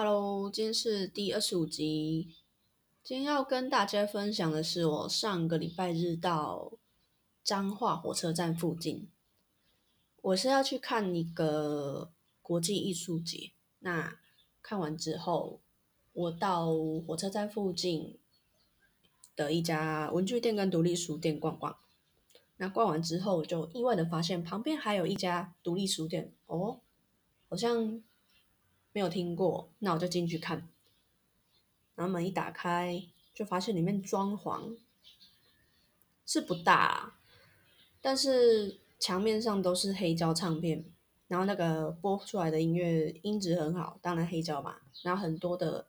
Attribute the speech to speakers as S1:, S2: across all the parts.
S1: Hello，今天是第二十五集。今天要跟大家分享的是，我上个礼拜日到彰化火车站附近，我是要去看一个国际艺术节。那看完之后，我到火车站附近的一家文具店跟独立书店逛逛。那逛完之后，就意外的发现旁边还有一家独立书店哦，好像。没有听过，那我就进去看。然后门一打开，就发现里面装潢是不大，但是墙面上都是黑胶唱片，然后那个播出来的音乐音质很好，当然黑胶嘛。然后很多的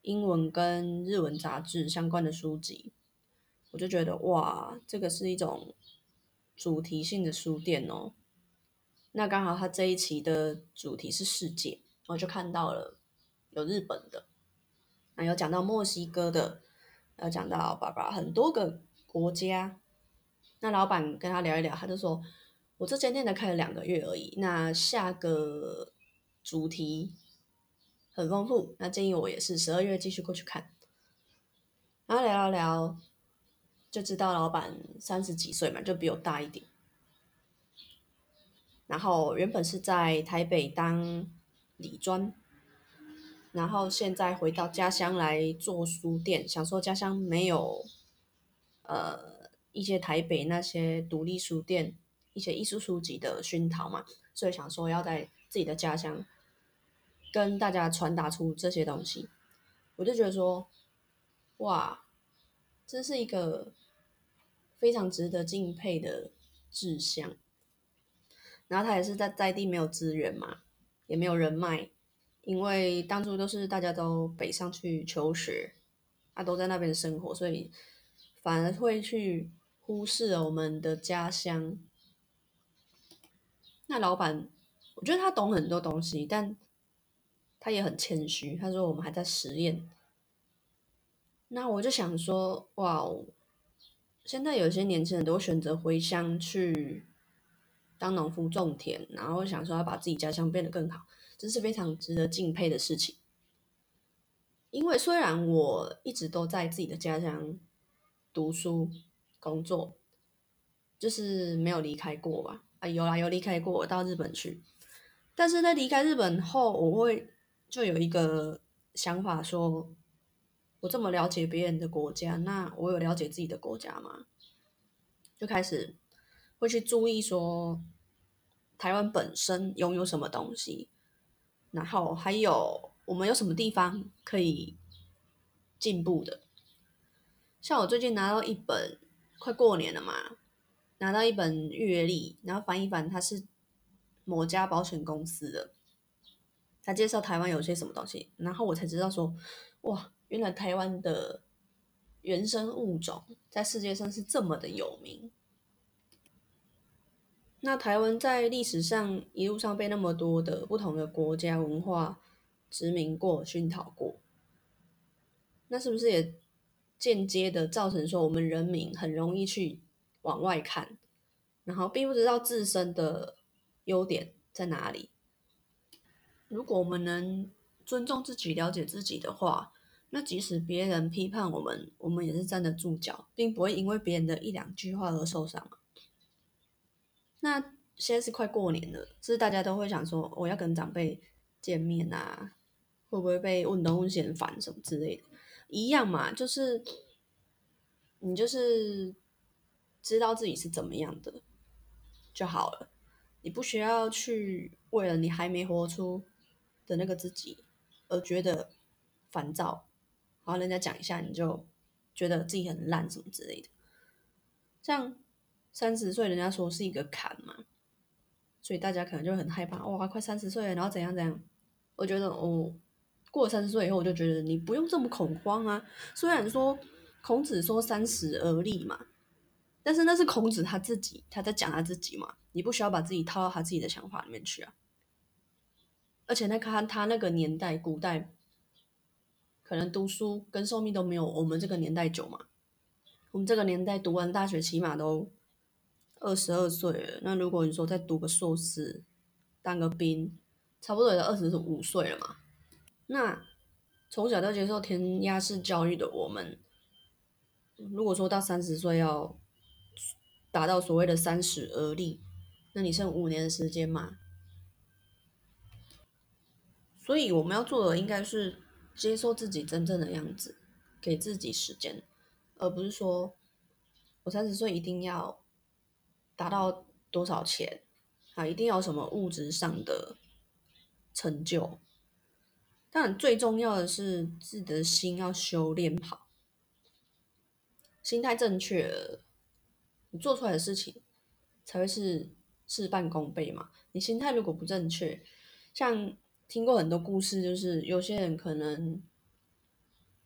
S1: 英文跟日文杂志相关的书籍，我就觉得哇，这个是一种主题性的书店哦。那刚好它这一期的主题是世界。我就看到了有日本的，那有讲到墨西哥的，有讲到爸爸很多个国家。那老板跟他聊一聊，他就说：“我这间店才开了两个月而已，那下个主题很丰富，那建议我也是十二月继续过去看。”然后聊聊聊，就知道老板三十几岁嘛，就比我大一点。然后原本是在台北当。理专，然后现在回到家乡来做书店，想说家乡没有，呃，一些台北那些独立书店、一些艺术书籍的熏陶嘛，所以想说要在自己的家乡跟大家传达出这些东西，我就觉得说，哇，这是一个非常值得敬佩的志向。然后他也是在在地没有资源嘛。也没有人脉，因为当初都是大家都北上去求学，啊，都在那边生活，所以反而会去忽视了我们的家乡。那老板，我觉得他懂很多东西，但他也很谦虚。他说我们还在实验。那我就想说，哇哦，现在有些年轻人都选择回乡去。当农夫种田，然后想说要把自己家乡变得更好，这是非常值得敬佩的事情。因为虽然我一直都在自己的家乡读书、工作，就是没有离开过吧？啊，有啦，有离开过，到日本去。但是在离开日本后，我会就有一个想法，说我这么了解别人的国家，那我有了解自己的国家吗？就开始会去注意说。台湾本身拥有什么东西，然后还有我们有什么地方可以进步的？像我最近拿到一本，快过年了嘛，拿到一本月历，然后翻一翻，它是某家保险公司的，他介绍台湾有些什么东西，然后我才知道说，哇，原来台湾的原生物种在世界上是这么的有名。那台湾在历史上一路上被那么多的不同的国家文化殖民过、熏陶过，那是不是也间接的造成说我们人民很容易去往外看，然后并不知道自身的优点在哪里？如果我们能尊重自己、了解自己的话，那即使别人批判我们，我们也是站得住脚，并不会因为别人的一两句话而受伤。那现在是快过年了，就是大家都会想说，我要跟长辈见面啊，会不会被问东问西很烦什么之类的？一样嘛，就是你就是知道自己是怎么样的就好了，你不需要去为了你还没活出的那个自己而觉得烦躁，然后人家讲一下你就觉得自己很烂什么之类的，这样。三十岁，人家说是一个坎嘛，所以大家可能就很害怕。哇，快三十岁了，然后怎样怎样？我觉得，哦，过了三十岁以后，我就觉得你不用这么恐慌啊。虽然说孔子说三十而立嘛，但是那是孔子他自己他在讲他自己嘛，你不需要把自己套到他自己的想法里面去啊。而且那看他那个年代，古代可能读书跟寿命都没有我们这个年代久嘛。我们这个年代读完大学，起码都。二十二岁了，那如果你说再读个硕士，当个兵，差不多也二十五岁了嘛。那从小到接受填鸭式教育的我们，如果说到三十岁要达到所谓的三十而立，那你剩五年的时间嘛？所以我们要做的应该是接受自己真正的样子，给自己时间，而不是说我三十岁一定要达到多少钱啊，一定要什么物质上的成就。但最重要的是自己的心要修炼好，心态正确，你做出来的事情才会是事半功倍嘛。你心态如果不正确，像。听过很多故事，就是有些人可能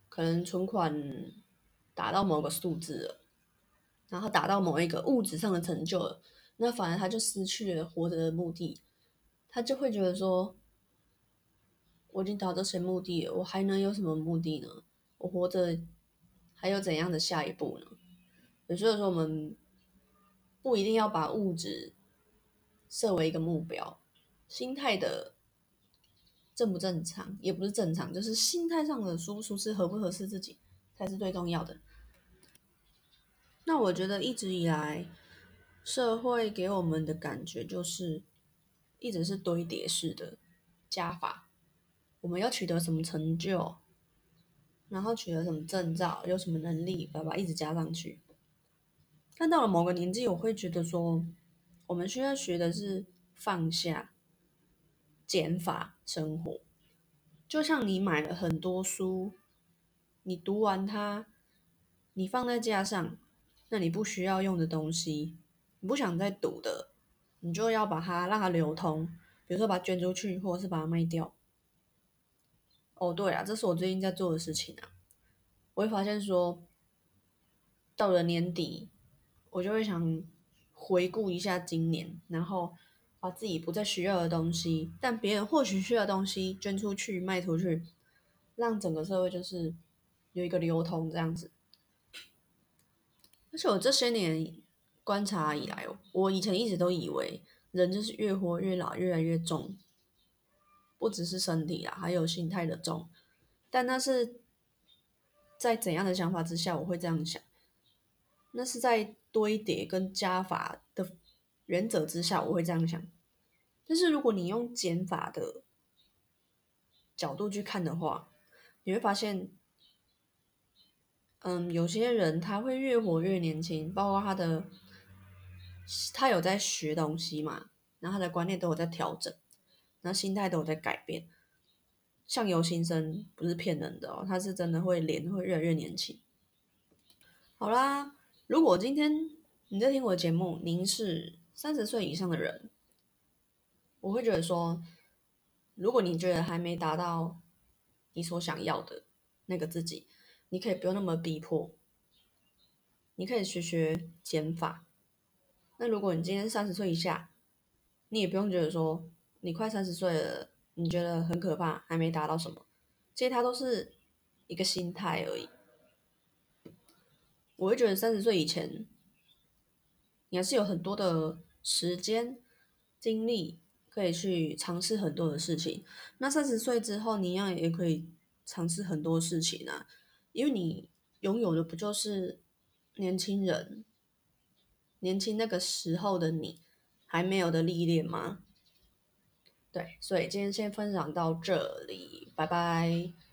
S1: 可能存款达到某个数字了，然后达到某一个物质上的成就了，那反而他就失去了活着的目的，他就会觉得说，我已经达到这些目的了，我还能有什么目的呢？我活着还有怎样的下一步呢？所以说，我们不一定要把物质设为一个目标，心态的。正不正常也不是正常，就是心态上的舒不舒适、合不合适自己才是最重要的。那我觉得一直以来社会给我们的感觉就是一直是堆叠式的加法，我们要取得什么成就，然后取得什么证照，有什么能力，把它一直加上去。但到了某个年纪，我会觉得说，我们需要学的是放下。减法生活，就像你买了很多书，你读完它，你放在架上，那你不需要用的东西，你不想再赌的，你就要把它让它流通，比如说把它捐出去，或者是把它卖掉。哦，对啊，这是我最近在做的事情啊。我会发现说，到了年底，我就会想回顾一下今年，然后。把自己不再需要的东西，但别人或许需要的东西捐出去、卖出去，让整个社会就是有一个流通这样子。而且我这些年观察以来，我以前一直都以为人就是越活越老，越来越重，不只是身体啊，还有心态的重。但那是在怎样的想法之下，我会这样想？那是在堆叠跟加法的原则之下，我会这样想。但是如果你用减法的角度去看的话，你会发现，嗯，有些人他会越活越年轻，包括他的，他有在学东西嘛，然后他的观念都有在调整，然后心态都有在改变。相由心生不是骗人的哦，他是真的会脸会越来越年轻。好啦，如果今天你在听我的节目，您是三十岁以上的人。我会觉得说，如果你觉得还没达到你所想要的那个自己，你可以不用那么逼迫，你可以学学减法。那如果你今天三十岁以下，你也不用觉得说你快三十岁了，你觉得很可怕，还没达到什么，其实它都是一个心态而已。我会觉得三十岁以前，你还是有很多的时间精力。可以去尝试很多的事情。那三十岁之后，你一样也可以尝试很多事情啊，因为你拥有的不就是年轻人、年轻那个时候的你还没有的历练吗？对，所以今天先分享到这里，拜拜。